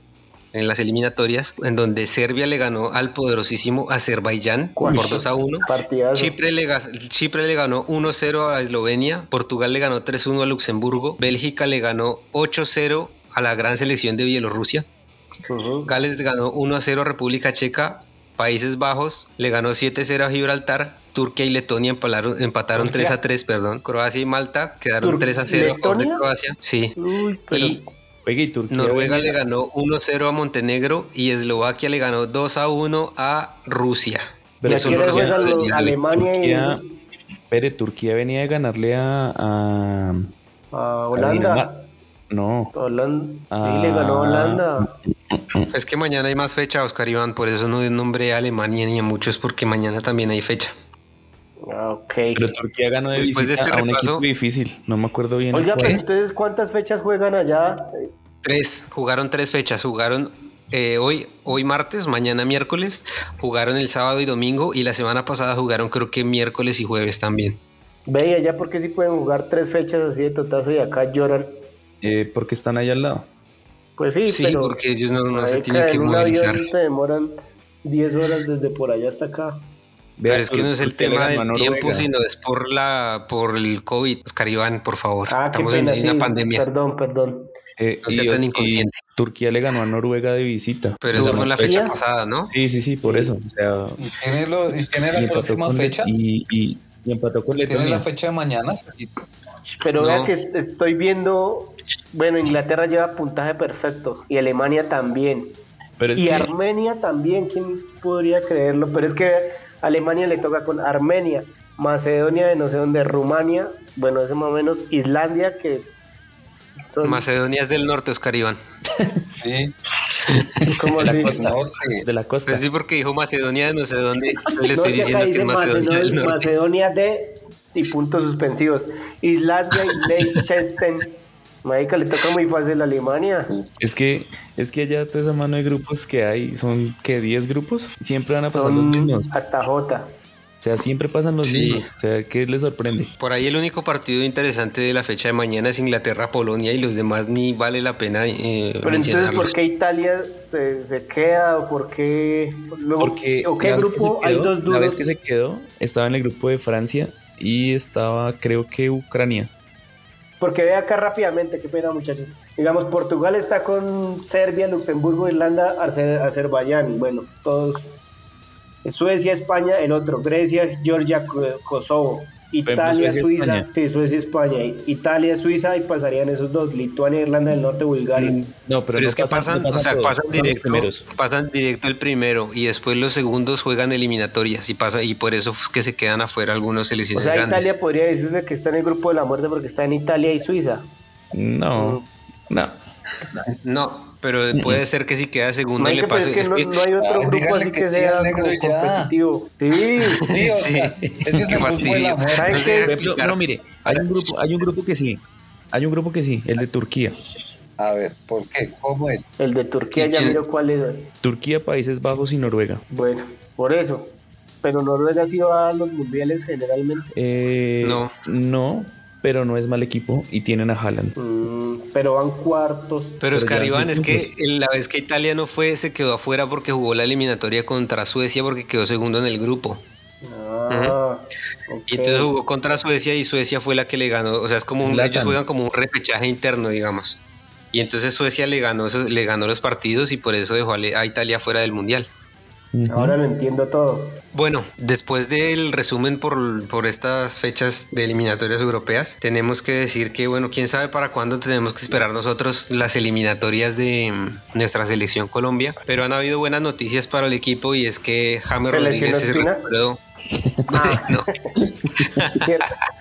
Speaker 3: en las eliminatorias, en donde Serbia le ganó al poderosísimo Azerbaiyán
Speaker 2: Uy.
Speaker 3: por 2 a 1.
Speaker 2: Partidazo.
Speaker 3: Chipre le, Chipre le ganó 1-0 a Eslovenia, Portugal le ganó 3-1 a Luxemburgo, Bélgica le ganó 8-0 a la gran selección de Bielorrusia,
Speaker 2: Ujú.
Speaker 3: Gales ganó 1-0 a República Checa, Países Bajos le ganó 7-0 a Gibraltar, Turquía y Letonia empalaron- empataron
Speaker 2: Turquía.
Speaker 3: 3-3, perdón, Croacia y Malta quedaron
Speaker 2: Tur-
Speaker 3: 3-0 a favor de. Croacia, sí.
Speaker 2: Uy, pero
Speaker 3: Y
Speaker 1: y Turquía
Speaker 3: Noruega
Speaker 1: venía-
Speaker 3: le ganó 1-0 a Montenegro y Eslovaquia le ganó 2-1 a Rusia.
Speaker 1: Pero
Speaker 2: ¿y
Speaker 3: Esos
Speaker 2: aquí
Speaker 3: son los.
Speaker 2: Alemania
Speaker 1: Turquía,
Speaker 2: y
Speaker 1: espere, Turquía venía de ganarle a, a-
Speaker 2: a
Speaker 1: a
Speaker 2: Holanda.
Speaker 1: Dinamarca. No,
Speaker 2: Holanda. Sí,
Speaker 1: Ah.
Speaker 2: le ganó Holanda.
Speaker 3: Es que mañana hay más fecha, Oscar Iván, por eso no nombré a Alemania ni a muchos, porque mañana también hay fecha.
Speaker 2: Ah, ok.
Speaker 1: pero Turquía ganó de
Speaker 3: Después de
Speaker 1: visita
Speaker 3: este
Speaker 1: a un
Speaker 3: repaso-
Speaker 1: equipo difícil. No me acuerdo bien.
Speaker 2: Oiga, pero ustedes cuántas fechas juegan allá?
Speaker 3: Tres, jugaron tres fechas, jugaron eh, hoy, hoy martes, mañana miércoles, jugaron el sábado y domingo y la semana pasada jugaron creo que miércoles y jueves también.
Speaker 2: Ve, ¿y allá porque sí pueden jugar tres fechas así de totazo y acá lloran.
Speaker 1: Eh, porque están allá al lado.
Speaker 2: Pues sí,
Speaker 3: Sí,
Speaker 2: pero
Speaker 3: porque ellos no, no se
Speaker 2: ahí
Speaker 3: tienen que
Speaker 2: en
Speaker 3: movilizar.
Speaker 2: se demoran 10 horas desde por allá hasta acá.
Speaker 3: Pero
Speaker 1: Vea,
Speaker 3: es que no es el tema del tiempo,
Speaker 1: Noruega.
Speaker 3: sino es por la por el COVID. Oscar Iván, por favor.
Speaker 2: Ah, qué
Speaker 3: Estamos en
Speaker 2: pena,
Speaker 3: una
Speaker 2: sí,
Speaker 3: pandemia.
Speaker 2: Perdón, perdón.
Speaker 1: Eh,
Speaker 3: No sea
Speaker 1: y-
Speaker 3: tan
Speaker 1: y
Speaker 3: inconsciente.
Speaker 1: Turquía le ganó a Noruega de visita.
Speaker 3: Pero eso
Speaker 1: Ganó
Speaker 3: fue en la fecha pasada, ¿no?
Speaker 1: Sí, sí, sí, por eso. O sea,
Speaker 4: ¿Y tiene, lo- y tiene
Speaker 1: y
Speaker 4: la próxima fecha?
Speaker 1: Y, y, y empató con
Speaker 4: ¿Tiene
Speaker 1: Letonia.
Speaker 4: la fecha de mañana?
Speaker 2: Pero
Speaker 3: No.
Speaker 2: vea que est- estoy viendo, bueno, Inglaterra lleva puntaje perfecto y Alemania también.
Speaker 1: Pero
Speaker 2: y
Speaker 1: que-
Speaker 2: Armenia también, ¿quién podría creerlo? Pero es que a Alemania le toca con Armenia, Macedonia de no sé dónde, Rumania, bueno, ese más o menos, Islandia, que son
Speaker 3: Macedonia es del norte, Oscar Iván.
Speaker 4: Sí,
Speaker 2: como
Speaker 1: la
Speaker 2: así.
Speaker 1: costa. de la costa.
Speaker 3: Pues sí, porque dijo Macedonia de no sé dónde. Le
Speaker 2: No,
Speaker 3: estoy diciendo que es
Speaker 2: dice
Speaker 3: Macedonia del norte.
Speaker 2: Macedonia de y puntos suspensivos. Islandia y Liechtenstein. Marica, le toca muy fácil a Alemania.
Speaker 1: Es que, es que allá toda esa mano de grupos que hay, son que 10 grupos, siempre van a pasar los
Speaker 2: Son
Speaker 1: mismos.
Speaker 2: hasta J.
Speaker 1: sea, siempre pasan los
Speaker 3: Sí.
Speaker 1: mismos. O sea, ¿qué les sorprende?
Speaker 3: Por ahí el único partido interesante de la fecha de mañana es Inglaterra-Polonia y los demás ni vale la pena eh,
Speaker 2: Pero entonces. ¿por qué Italia se, se queda o por qué? Luego,
Speaker 1: Porque
Speaker 2: ¿O qué
Speaker 1: la
Speaker 2: grupo?
Speaker 1: se
Speaker 2: Hay
Speaker 1: quedó-
Speaker 2: dos
Speaker 1: La
Speaker 2: duros.
Speaker 1: vez que se quedó, estaba en el grupo de Francia y estaba, creo que Ucrania.
Speaker 2: Porque ve acá rápidamente, qué pena muchachos. Digamos, Portugal está con Serbia, Luxemburgo, Irlanda, Azer- Azerbaiyán. Bueno, todos. Suecia, España, el otro. Grecia, Georgia, Kosovo. Italia,
Speaker 1: Suecia,
Speaker 2: Suiza.
Speaker 1: España.
Speaker 2: Sí, Suecia, España. Italia, Suiza y pasarían esos dos. Lituania, Irlanda del Norte, Bulgaria.
Speaker 3: Mm,
Speaker 1: No, pero,
Speaker 3: Pero,
Speaker 1: no
Speaker 3: es que pasan,
Speaker 1: no
Speaker 3: o sea,
Speaker 1: todos,
Speaker 3: pasan directo, pasan directo el primero y después los segundos juegan eliminatorias y pasa y por eso es que se quedan afuera algunos
Speaker 2: O
Speaker 3: selecciones
Speaker 2: sea,
Speaker 3: grandes.
Speaker 2: Italia podría decirse que está en el grupo de la muerte porque está en Italia y Suiza.
Speaker 1: No, no.
Speaker 3: No, pero puede ser que si queda segundo
Speaker 2: Marica,
Speaker 3: le pase.
Speaker 2: es que
Speaker 3: es
Speaker 2: no,
Speaker 3: que-
Speaker 2: no hay otro
Speaker 4: Ah,
Speaker 2: grupo así
Speaker 4: que
Speaker 2: que sea como
Speaker 4: y
Speaker 2: competitivo. Sí.
Speaker 4: Sí, o sea, es
Speaker 3: Qué
Speaker 4: grupo de
Speaker 3: fastidio.
Speaker 4: la muerte.
Speaker 2: ¿Sabes
Speaker 3: No
Speaker 2: qué?
Speaker 1: mire, hay un grupo, hay un grupo que sí. Hay un grupo que sí, el de Turquía.
Speaker 4: A ver, ¿por qué? ¿Cómo es?
Speaker 2: El de Turquía
Speaker 3: ¿Y
Speaker 2: ya miro cuál es.
Speaker 1: Turquía, Países Bajos y Noruega.
Speaker 2: Bueno, por eso. Pero Noruega sí va a los mundiales generalmente.
Speaker 1: Eh,
Speaker 3: No.
Speaker 1: No, pero no es mal equipo y tienen a Haaland.
Speaker 2: Mm, pero van cuartos.
Speaker 3: Pero Oscar
Speaker 1: ya
Speaker 3: Iván, es que la vez que Italia no fue, se quedó afuera porque jugó la eliminatoria contra Suecia porque quedó segundo en el grupo.
Speaker 2: Ah.
Speaker 3: Y entonces jugó contra Suecia y Suecia fue la que le ganó. O sea, es como un, ellos juegan como un repechaje interno, digamos. Y entonces Suecia le ganó, esos- le ganó los partidos y por eso dejó a Italia fuera del mundial.
Speaker 2: Ahora lo entiendo todo.
Speaker 3: Bueno, después del resumen por, por estas fechas de eliminatorias europeas, tenemos que decir que, bueno, quién sabe para cuándo tenemos que esperar nosotros las eliminatorias de mm, nuestra selección Colombia. Pero han habido buenas noticias para el equipo y es que James
Speaker 2: ¿Se
Speaker 3: Rodríguez se recuperó.
Speaker 2: Ah,
Speaker 3: No.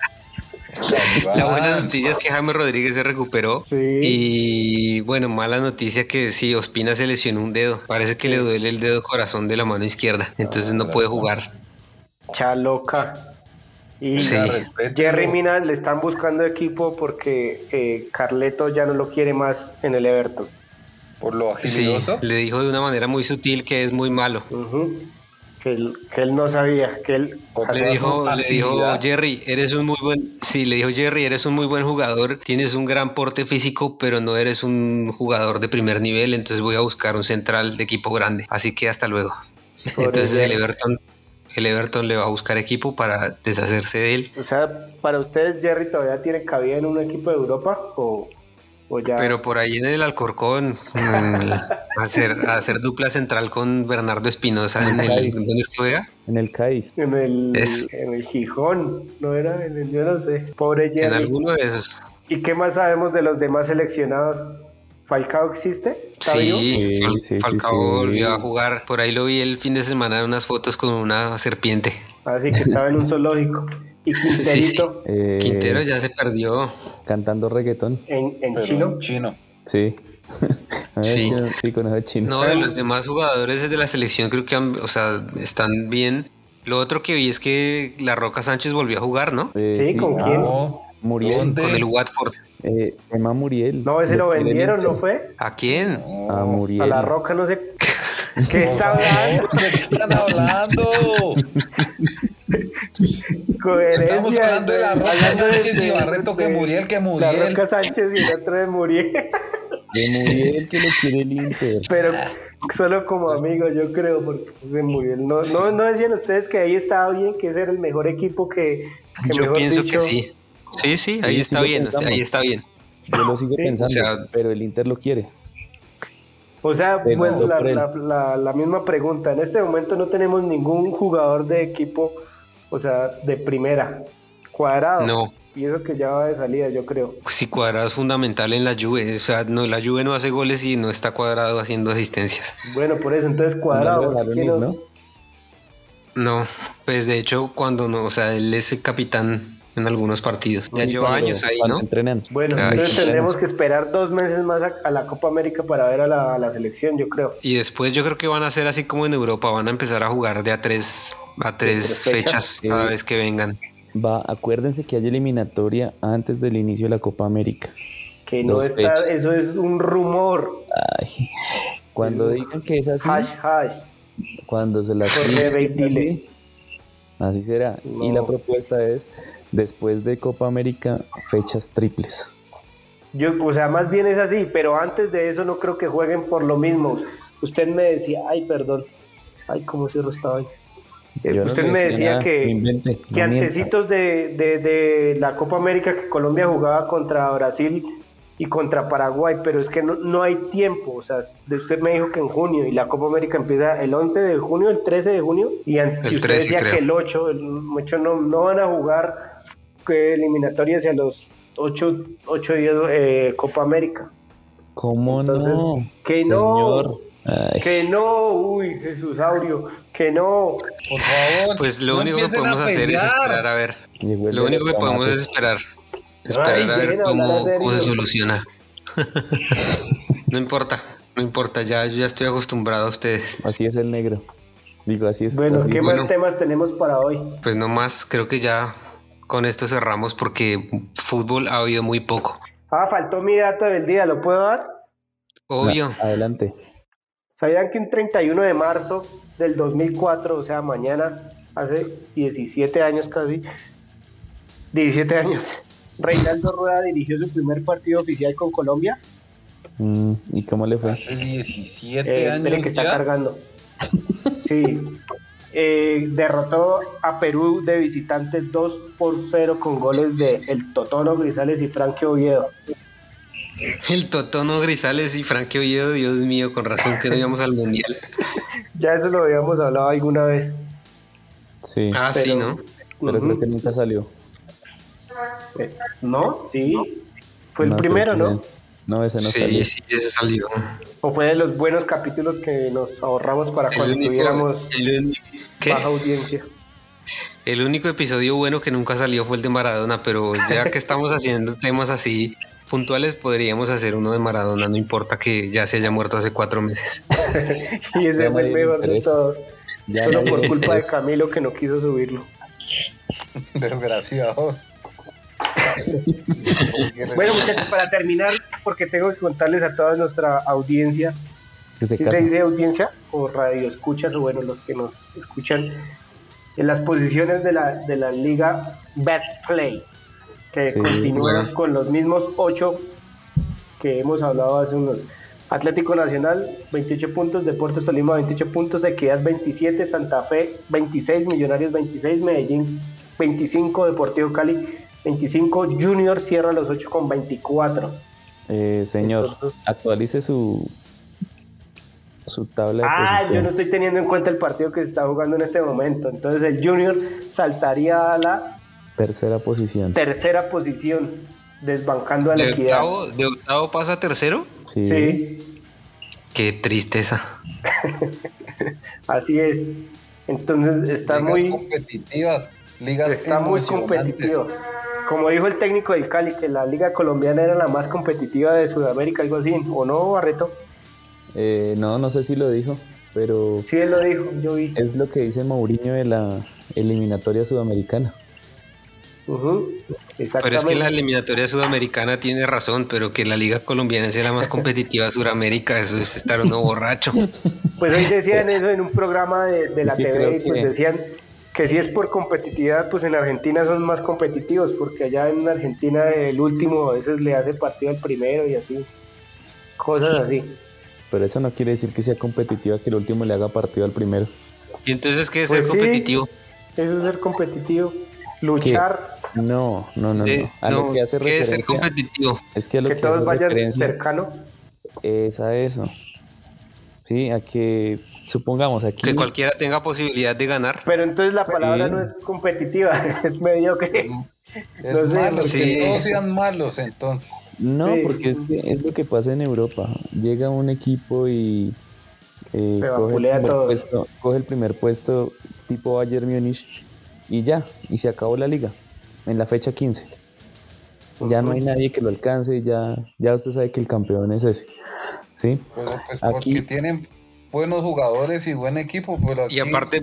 Speaker 3: la buena
Speaker 4: Ah,
Speaker 3: noticia es que James Rodríguez se recuperó.
Speaker 2: Sí.
Speaker 3: Y bueno, mala noticia que sí, Ospina se lesionó un dedo. Parece que le duele el dedo corazón de la mano izquierda. Entonces no puede jugar.
Speaker 2: Chaloca. Y
Speaker 3: Sí.
Speaker 2: Jerry Mina le están buscando equipo porque eh, Carleto ya no lo quiere más en el Everton.
Speaker 4: Por lo
Speaker 3: Sí,
Speaker 4: agilidoso.
Speaker 3: le dijo de una manera muy sutil que es muy malo.
Speaker 2: Que, él, que él no sabía. Que él,
Speaker 3: Le dijo, le dijo. Jerry, eres un muy buen, sí, le dijo Jerry, eres un muy buen jugador, tienes un gran porte físico, pero no eres un jugador de primer nivel, entonces voy a buscar un central de equipo grande. Así que hasta luego. Entonces el. Everton, el Everton le va a buscar equipo para deshacerse de él.
Speaker 2: O sea, para ustedes Jerry todavía tiene cabida en un equipo de Europa o ya.
Speaker 3: Pero por ahí en el Alcorcón, hacer, hacer dupla central con Bernardo Espinosa en el,
Speaker 1: Cádiz.
Speaker 3: ¿dónde es que juega?
Speaker 1: En el Cádiz.
Speaker 2: en el,
Speaker 3: Es-
Speaker 2: en el Gijón, no era, en el, yo no sé. Pobre
Speaker 3: En
Speaker 2: Jerry.
Speaker 3: alguno de esos.
Speaker 2: ¿Y qué más sabemos de los demás seleccionados? ¿Falcao existe?
Speaker 3: Sí,
Speaker 1: Sí,
Speaker 3: Fal-
Speaker 1: sí, sí,
Speaker 3: Falcao
Speaker 1: sí.
Speaker 3: volvió a jugar. Por ahí lo vi el fin de semana en unas fotos con una serpiente.
Speaker 2: Así que estaba en un zoológico. Y Quinterito
Speaker 1: Eh,
Speaker 3: Quintero ya se perdió.
Speaker 1: Cantando reggaetón.
Speaker 2: en, chino.
Speaker 4: chino.
Speaker 1: Sí.
Speaker 3: Sí.
Speaker 1: chino, sí, con ese chino.
Speaker 3: No, de los demás jugadores de la selección creo que han- o sea, están bien. Lo otro que vi es que La Roca Sánchez volvió a jugar, ¿no?
Speaker 1: Eh,
Speaker 2: Sí, ¿con quién?
Speaker 4: No.
Speaker 1: Muriel.
Speaker 4: ¿Dónde?
Speaker 3: Con el Watford.
Speaker 1: Eh, Emma Muriel.
Speaker 2: No, ese lo vendieron. ¿no fue?
Speaker 3: ¿A quién?
Speaker 4: No.
Speaker 1: A Muriel.
Speaker 2: A la roca, no sé. ¿Qué está hablando?
Speaker 4: ¿De qué están hablando?
Speaker 2: Coherencia,
Speaker 4: Estamos hablando de la Roca
Speaker 2: de-
Speaker 4: Sánchez y
Speaker 2: de-
Speaker 4: Barreto que Muriel, que
Speaker 2: La
Speaker 4: Muriel.
Speaker 2: Roca Sánchez y el otro de Muriel.
Speaker 1: De Muriel que lo quiere el Inter.
Speaker 2: Pero solo como amigo, yo creo, porque de Muriel. No, no, no decían ustedes que ahí estaba bien, que ese era el mejor equipo que. que
Speaker 3: Yo
Speaker 2: mejor
Speaker 3: pienso
Speaker 2: dicho,
Speaker 3: que sí. Sí, sí, ahí
Speaker 1: Sí,
Speaker 3: está
Speaker 1: sí
Speaker 3: bien, ahí está bien.
Speaker 1: Yo lo sigo
Speaker 2: Sí,
Speaker 1: pensando,
Speaker 3: o sea-
Speaker 1: pero el Inter lo quiere.
Speaker 2: O sea,
Speaker 1: Pero
Speaker 2: pues la, la, la, la misma pregunta. En este momento no tenemos ningún jugador de equipo, o sea, de primera. Cuadrado.
Speaker 3: No,
Speaker 2: Y eso que ya va de salida, yo creo.
Speaker 3: si cuadrado es fundamental en la Juve, o sea, no, la Juve no hace goles y no está cuadrado haciendo asistencias.
Speaker 2: Bueno, por eso, entonces cuadrado.
Speaker 1: No lo
Speaker 2: porque
Speaker 1: dejaron
Speaker 2: ¿quién
Speaker 1: ir,
Speaker 2: no-
Speaker 1: ¿no?
Speaker 3: No, pues de hecho cuando no, o sea, él es el capitán en algunos partidos. Ya
Speaker 1: Sí,
Speaker 3: lleva
Speaker 1: cuando-
Speaker 3: años ahí, ¿no?
Speaker 1: entrenan.
Speaker 2: Bueno,
Speaker 3: Ay,
Speaker 2: entonces tendremos que esperar dos meses más a, a la Copa América para ver a la, a la selección, yo creo.
Speaker 3: Y después yo creo que van a hacer así como en Europa, van a empezar a jugar de a tres, a tres
Speaker 2: tres
Speaker 3: fechas cada vez que vengan.
Speaker 1: Va, acuérdense que hay eliminatoria antes del inicio de la Copa América.
Speaker 2: Que no
Speaker 1: Dos
Speaker 2: está,
Speaker 1: fechas.
Speaker 2: eso es un rumor.
Speaker 1: Ay, cuando digan que es así,
Speaker 2: Hash, hash.
Speaker 1: cuando se las
Speaker 2: Jorge
Speaker 1: así, Así será. Y la propuesta es, después de Copa América, fechas triples.
Speaker 2: Yo, o sea, más bien es así, pero antes de eso no creo que jueguen por lo mismo. Usted me decía, ay, perdón, ay, cómo cierro esta vaina. Eh,
Speaker 1: Yo no
Speaker 2: Usted me
Speaker 1: decía nada,
Speaker 2: que, que
Speaker 1: no
Speaker 2: antecitos de, de- de la Copa América que Colombia jugaba contra Brasil y contra Paraguay, pero es que no, no hay tiempo, o sea, de- usted me dijo que en junio y la Copa América empieza el 11 de junio, el 13 de junio y,
Speaker 3: El
Speaker 2: usted
Speaker 3: 13
Speaker 2: decía
Speaker 3: creo.
Speaker 2: que el 8, el 8 no, no van a jugar que eliminatorias hacia los 8, 8 días eh, Copa América.
Speaker 1: ¿Cómo
Speaker 2: Entonces,
Speaker 1: no?
Speaker 2: que no.
Speaker 1: Ay,
Speaker 2: Que no, uy, Jesús Aurio, que no.
Speaker 4: Por favor.
Speaker 3: Pues lo
Speaker 4: no
Speaker 3: único que podemos hacer es esperar a ver. Lo único que podemos es
Speaker 1: tomates.
Speaker 3: esperar. Esperar
Speaker 2: Ay,
Speaker 3: a ver
Speaker 2: bien,
Speaker 3: cómo, cómo se soluciona. no importa, no importa, ya, yo ya estoy acostumbrado a ustedes.
Speaker 1: Así es el negro. Digo, así es.
Speaker 2: Bueno,
Speaker 1: así
Speaker 2: ¿qué
Speaker 1: es.
Speaker 2: más
Speaker 3: Bueno.
Speaker 2: temas tenemos para hoy?
Speaker 3: Pues no más, creo que ya con esto cerramos porque fútbol ha habido muy poco.
Speaker 2: Ah, faltó mi dato del día, ¿lo puedo dar?
Speaker 3: Obvio.
Speaker 1: Adelante.
Speaker 2: ¿Sabían que un 31 de marzo del 2004, o sea, mañana, hace 17 años casi, 17 años, Reinaldo Rueda dirigió su primer partido oficial con Colombia?
Speaker 1: Mm, ¿Y cómo le fue?
Speaker 4: Hace 17
Speaker 2: Eh,
Speaker 4: años
Speaker 2: espere que está cargando. Sí. Eh, derrotó a Perú de visitantes 2 por 0 con goles de El Totono Grisales y Frankie Oviedo.
Speaker 3: El Totono Grisales y Frankie Oviedo, Dios mío, con razón que no íbamos al mundial.
Speaker 2: Ya eso lo habíamos hablado alguna vez.
Speaker 1: Sí,
Speaker 3: Ah, sí, ¿no?
Speaker 1: pero creo que nunca salió.
Speaker 2: Eh, ¿No? Sí. Fue el primero, ¿no?
Speaker 1: que No, ese no
Speaker 3: sí,
Speaker 1: salió.
Speaker 3: sí, ese salió.
Speaker 2: O fue de los buenos capítulos que nos ahorramos para
Speaker 3: El
Speaker 2: cuando
Speaker 3: único,
Speaker 2: tuviéramos
Speaker 3: el uni- ¿qué?
Speaker 2: baja audiencia.
Speaker 3: El único episodio bueno que nunca salió fue el de Maradona, pero ya que estamos haciendo temas así puntuales, podríamos hacer uno de Maradona, no importa que ya se haya muerto hace cuatro meses.
Speaker 2: Y ese
Speaker 1: Ya
Speaker 2: fue el mejor de todos.
Speaker 1: Ya
Speaker 2: Solo por culpa de. Camilo que no quiso subirlo.
Speaker 4: Desgraciados.
Speaker 2: Bueno, muchachos, para terminar, porque tengo que contarles a toda nuestra audiencia,
Speaker 1: Que se
Speaker 2: ¿sí
Speaker 1: casa.
Speaker 2: se dice audiencia o radio escuchas o bueno, los que nos escuchan, en las posiciones de la, de la liga Betplay, que
Speaker 1: Sí,
Speaker 2: continúa
Speaker 3: bueno.
Speaker 2: con los mismos ocho que hemos hablado hace unos. Atlético Nacional, 28 puntos, Deportes Tolima, 28 puntos, Equidad, 27, Santa Fe, 26, Millonarios, 26, Medellín, 25, Deportivo Cali, 25, Junior cierra los 8 con 24.
Speaker 1: Eh, señor,
Speaker 2: Entonces-
Speaker 1: actualice su su tabla de
Speaker 2: Ah, yo no estoy teniendo en cuenta el partido que se está jugando en este momento. Entonces el Junior saltaría a la
Speaker 1: Tercera posición.
Speaker 2: tercera posición, desbancando a la
Speaker 3: ¿De
Speaker 2: equidad.
Speaker 3: octavo, ¿De octavo pasa a tercero?
Speaker 1: Sí.
Speaker 2: Sí,
Speaker 3: Qué tristeza.
Speaker 2: así es. Entonces está
Speaker 4: ligas
Speaker 2: muy,
Speaker 4: competitivas, ligas
Speaker 2: está muy competitivo. Como dijo el técnico del Cali, que la liga colombiana era la más competitiva de Sudamérica, algo así, ¿o no, Barreto?
Speaker 1: Eh, no, no sé si lo dijo, pero
Speaker 2: Sí, él lo dijo, yo vi.
Speaker 1: es lo que dice Mourinho de la eliminatoria sudamericana.
Speaker 3: Pero es que la eliminatoria sudamericana tiene razón, pero que la liga colombiana sea la más competitiva de Sudamérica, eso es estar uno borracho.
Speaker 2: Pues hoy decían eso en un programa de, de la TV y pues
Speaker 1: que-
Speaker 2: decían que si es por competitividad, pues en Argentina son más competitivos, porque allá en Argentina el último a veces le hace partido al primero y así. Cosas así.
Speaker 1: Pero eso no quiere decir que sea competitiva que el último le haga partido al primero.
Speaker 3: Y entonces, ¿qué es
Speaker 2: Pues
Speaker 3: ser
Speaker 2: sí.
Speaker 3: competitivo?
Speaker 2: Eso es ser competitivo. Luchar,
Speaker 1: No, no, no, no. A
Speaker 3: no,
Speaker 1: lo que hace
Speaker 3: ¿Qué es ser
Speaker 1: referencia
Speaker 3: competitivo?
Speaker 1: es que a lo
Speaker 2: que
Speaker 1: que
Speaker 2: todos
Speaker 1: hace
Speaker 2: vayan
Speaker 1: referencia
Speaker 2: cercano.
Speaker 1: es a eso. Sí, a que supongamos aquí
Speaker 3: Que cualquiera tenga posibilidad de ganar.
Speaker 2: Pero entonces la palabra
Speaker 1: Sí.
Speaker 2: no es competitiva, es mediocre.
Speaker 4: Es
Speaker 2: No sé,
Speaker 4: malo, que no sean malos entonces.
Speaker 1: No,
Speaker 2: Sí.
Speaker 1: porque es que es lo que pasa en Europa. Llega un equipo y eh, coge, el puesto, coge el primer puesto tipo Bayern Múnich y ya, y se acabó la liga en la fecha 15. Ya no hay nadie que lo alcance, ya, ya usted sabe que el campeón es ese. ¿Sí?
Speaker 4: Pero pues
Speaker 1: Aquí-
Speaker 4: porque tienen buenos jugadores y buen equipo, pero
Speaker 3: Y
Speaker 4: aquí
Speaker 3: aparte,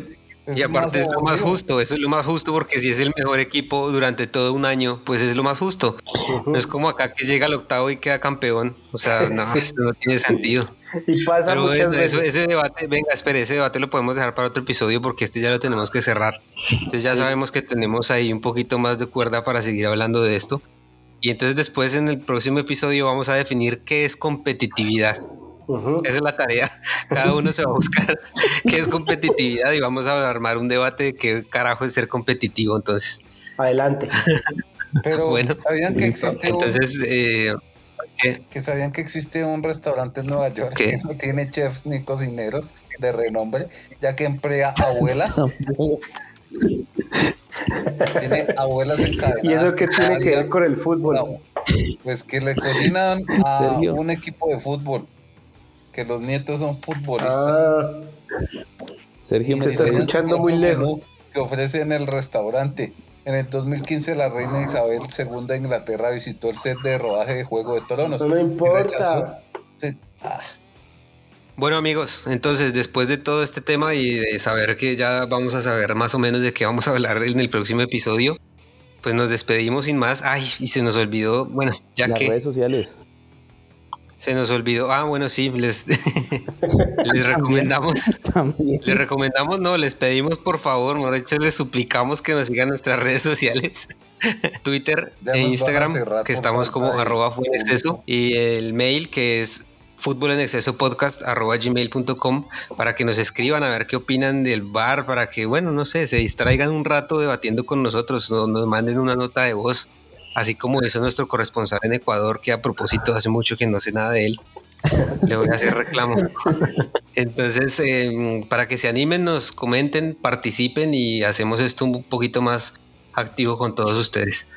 Speaker 3: y aparte es lo más justo, eso es lo más justo porque si es el mejor equipo durante todo un año, pues es lo más justo. No es como acá que llega al octavo y queda campeón, o sea, no, eso no tiene sentido.
Speaker 2: Y pasa
Speaker 3: Pero eso- ese debate, venga, espere, ese debate lo podemos dejar para otro episodio porque este ya lo tenemos que cerrar. Entonces ya sabemos que tenemos ahí un poquito más de cuerda para seguir hablando de esto. Y entonces después en el próximo episodio vamos a definir qué es competitividad. Esa es la tarea. Cada uno se va a buscar qué es competitividad y vamos a armar un debate de qué carajo es ser competitivo. Entonces,
Speaker 2: Adelante.
Speaker 4: Pero
Speaker 3: Bueno,
Speaker 4: sabían que existe un,
Speaker 3: eh, ¿qué?
Speaker 4: que sabían que existe un restaurante en Nueva York
Speaker 3: ¿Qué?
Speaker 4: que no tiene chefs ni cocineros de renombre, ya que emplea abuelas, tiene abuelas encadenadas.
Speaker 2: ¿Y eso qué tiene
Speaker 4: cada
Speaker 2: que ver con el fútbol?
Speaker 4: No, pues que le cocinan a un equipo de fútbol, que los nietos son futbolistas.
Speaker 2: Ah,
Speaker 1: Sergio
Speaker 2: Se
Speaker 1: me
Speaker 2: está escuchando muy lejos.
Speaker 4: menú Que ofrece en el restaurante. En el 2015 la reina Isabel II de Inglaterra visitó el set de rodaje de Juego de Tronos.
Speaker 2: no me importa.
Speaker 4: se- ah,
Speaker 3: Bueno amigos, entonces después de todo este tema y de saber que ya vamos a saber más o menos de qué vamos a hablar en el próximo episodio, pues nos despedimos sin más. Ay, y se nos olvidó, bueno, ya
Speaker 1: Las
Speaker 3: que
Speaker 1: redes sociales.
Speaker 3: Se nos olvidó, ah, bueno, sí, les, les recomendamos,
Speaker 1: También.
Speaker 3: les recomendamos, no, les pedimos por favor, mejor dicho, les suplicamos que nos sigan nuestras redes sociales. Twitter
Speaker 4: Ya
Speaker 3: e
Speaker 4: nos
Speaker 3: Instagram,
Speaker 4: cerrar
Speaker 3: que estamos como
Speaker 4: de
Speaker 3: arroba fue en exceso, y el mail que es fútbol en exceso podcast arroba gmail.com para que nos escriban a ver qué opinan del bar, para que, bueno, no sé, se distraigan un rato debatiendo con nosotros, no- nos manden una nota de voz, así como hizo nuestro corresponsal en Ecuador, que a propósito hace mucho que no sé nada de él. Le voy a hacer reclamo. Entonces, eh, para que se animen, nos comenten, participen y hacemos esto un poquito más activo con todos ustedes.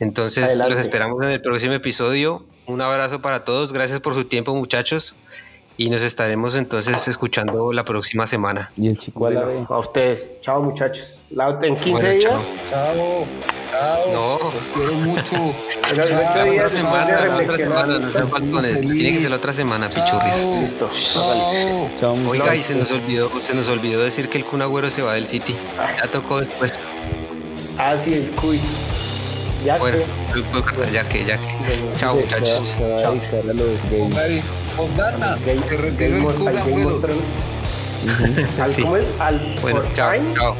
Speaker 3: Entonces,
Speaker 2: Adelante.
Speaker 3: los esperamos en el próximo episodio. Un abrazo para todos. Gracias por su tiempo, muchachos. Y nos estaremos entonces escuchando la próxima semana.
Speaker 1: Y el chico a la B.
Speaker 2: a ustedes. Chao, muchachos. La- en 15
Speaker 3: Bueno,
Speaker 2: días.
Speaker 3: chao.
Speaker 4: Chao, chao.
Speaker 3: No.
Speaker 4: Los quiero mucho.
Speaker 2: Pero
Speaker 4: Chao,
Speaker 3: La otra semana, la otra semana, no sean faltones. Tiene que ser la otra semana, pichurrias.
Speaker 4: Chao.
Speaker 2: Listo.
Speaker 4: Chao.
Speaker 1: Chao, muchachos.
Speaker 3: Oiga, y se nos olvidó, se nos olvidó decir que el Kun Agüero se va del City. Ya tocó después.
Speaker 2: Ah, sí, el cuy. Ya
Speaker 3: Bueno,
Speaker 2: que.
Speaker 3: ya que, ya que.
Speaker 2: Bueno,
Speaker 3: Chao, muchachos.
Speaker 1: Se
Speaker 4: Postdata, se retiró el Kun Agüero.
Speaker 2: ¿Al
Speaker 3: Sí.
Speaker 2: cómo es? Al
Speaker 3: Bueno, chao, chao.